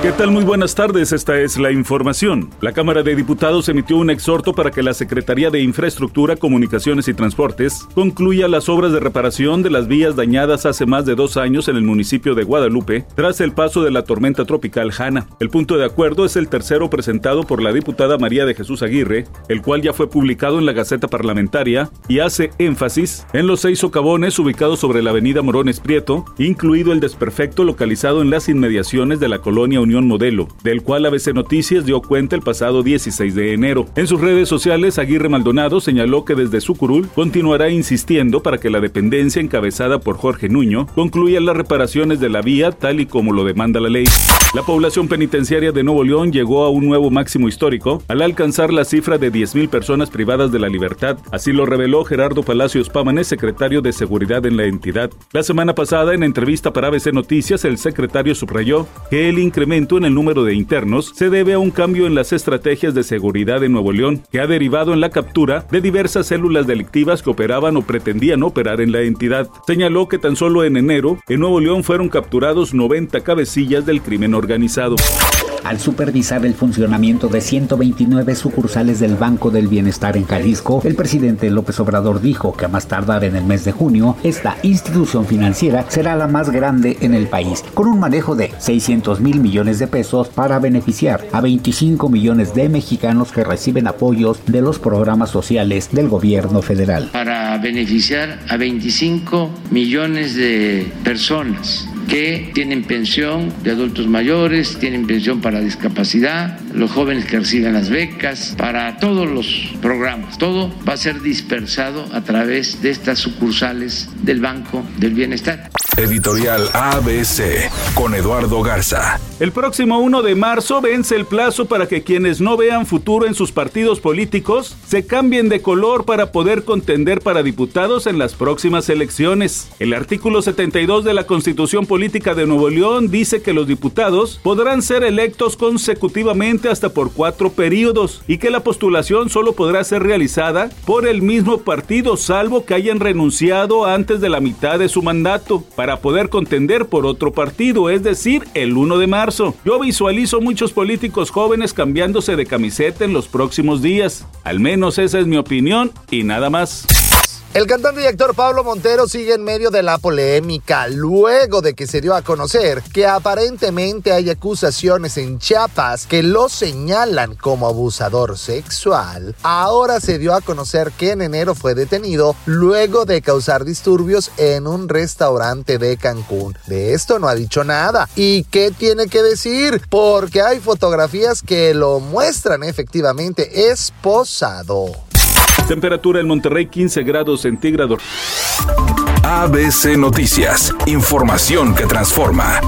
¿Qué tal? Muy buenas tardes, esta es la información. La Cámara de Diputados emitió un exhorto para que la Secretaría de Infraestructura, Comunicaciones y Transportes concluya las obras de reparación de las vías dañadas hace más de dos años en el municipio de Guadalupe tras el paso de la tormenta tropical Hanna. El punto de acuerdo es el tercero presentado por la diputada María de Jesús Aguirre, el cual ya fue publicado en la Gaceta Parlamentaria y hace énfasis en los seis socavones ubicados sobre la avenida Morones Prieto, incluido el desperfecto localizado en las inmediaciones de la colonia Modelo, del cual ABC Noticias dio cuenta el pasado 16 de enero. En sus redes sociales, Aguirre Maldonado señaló que desde su curul continuará insistiendo para que la dependencia encabezada por Jorge Nuño concluya las reparaciones de la vía tal y como lo demanda la ley. La población penitenciaria de Nuevo León llegó a un nuevo máximo histórico al alcanzar la cifra de 10.000 personas privadas de la libertad. Así lo reveló Gerardo Palacios Pámanes, secretario de Seguridad en la entidad. La semana pasada, en entrevista para ABC Noticias, el secretario subrayó que el incremento en el número de internos se debe a un cambio en las estrategias de seguridad en Nuevo León, que ha derivado en la captura de diversas células delictivas que operaban o pretendían operar en la entidad. Señaló que tan solo en enero, en Nuevo León fueron capturados 90 cabecillas del crimen organizado al supervisar el funcionamiento de 129 sucursales del Banco del Bienestar en Jalisco, el presidente López Obrador dijo que a más tardar en el mes de junio, esta institución financiera será la más grande en el país, con un manejo de 600 mil millones de pesos para beneficiar a 25 millones de mexicanos que reciben apoyos de los programas sociales del gobierno federal. Para beneficiar a 25 millones de personas que tienen pensión de adultos mayores, tienen pensión para discapacidad, los jóvenes que reciben las becas, para todos los programas. Todo va a ser dispersado a través de estas sucursales del Banco del Bienestar. Editorial ABC con Eduardo Garza. El próximo 1 de marzo vence el plazo para que quienes no vean futuro en sus partidos políticos se cambien de color para poder contender para diputados en las próximas elecciones. El artículo 72 de la Constitución Política de Nuevo León dice que los diputados podrán ser electos consecutivamente hasta por cuatro periodos y que la postulación solo podrá ser realizada por el mismo partido salvo que hayan renunciado antes de la mitad de su mandato para poder contender por otro partido, es decir, el 1 de marzo. Yo visualizo muchos políticos jóvenes cambiándose de camiseta en los próximos días. Al menos esa es mi opinión y nada más. El cantante y actor Pablo Montero sigue en medio de la polémica luego de que se dio a conocer que aparentemente hay acusaciones en Chiapas que lo señalan como abusador sexual. Ahora se dio a conocer que en enero fue detenido luego de causar disturbios en un restaurante de Cancún. De esto no ha dicho nada. ¿Y qué tiene que decir? Porque hay fotografías que lo muestran efectivamente esposado. Temperatura en Monterrey 15 grados centígrados. ABC Noticias, información que transforma.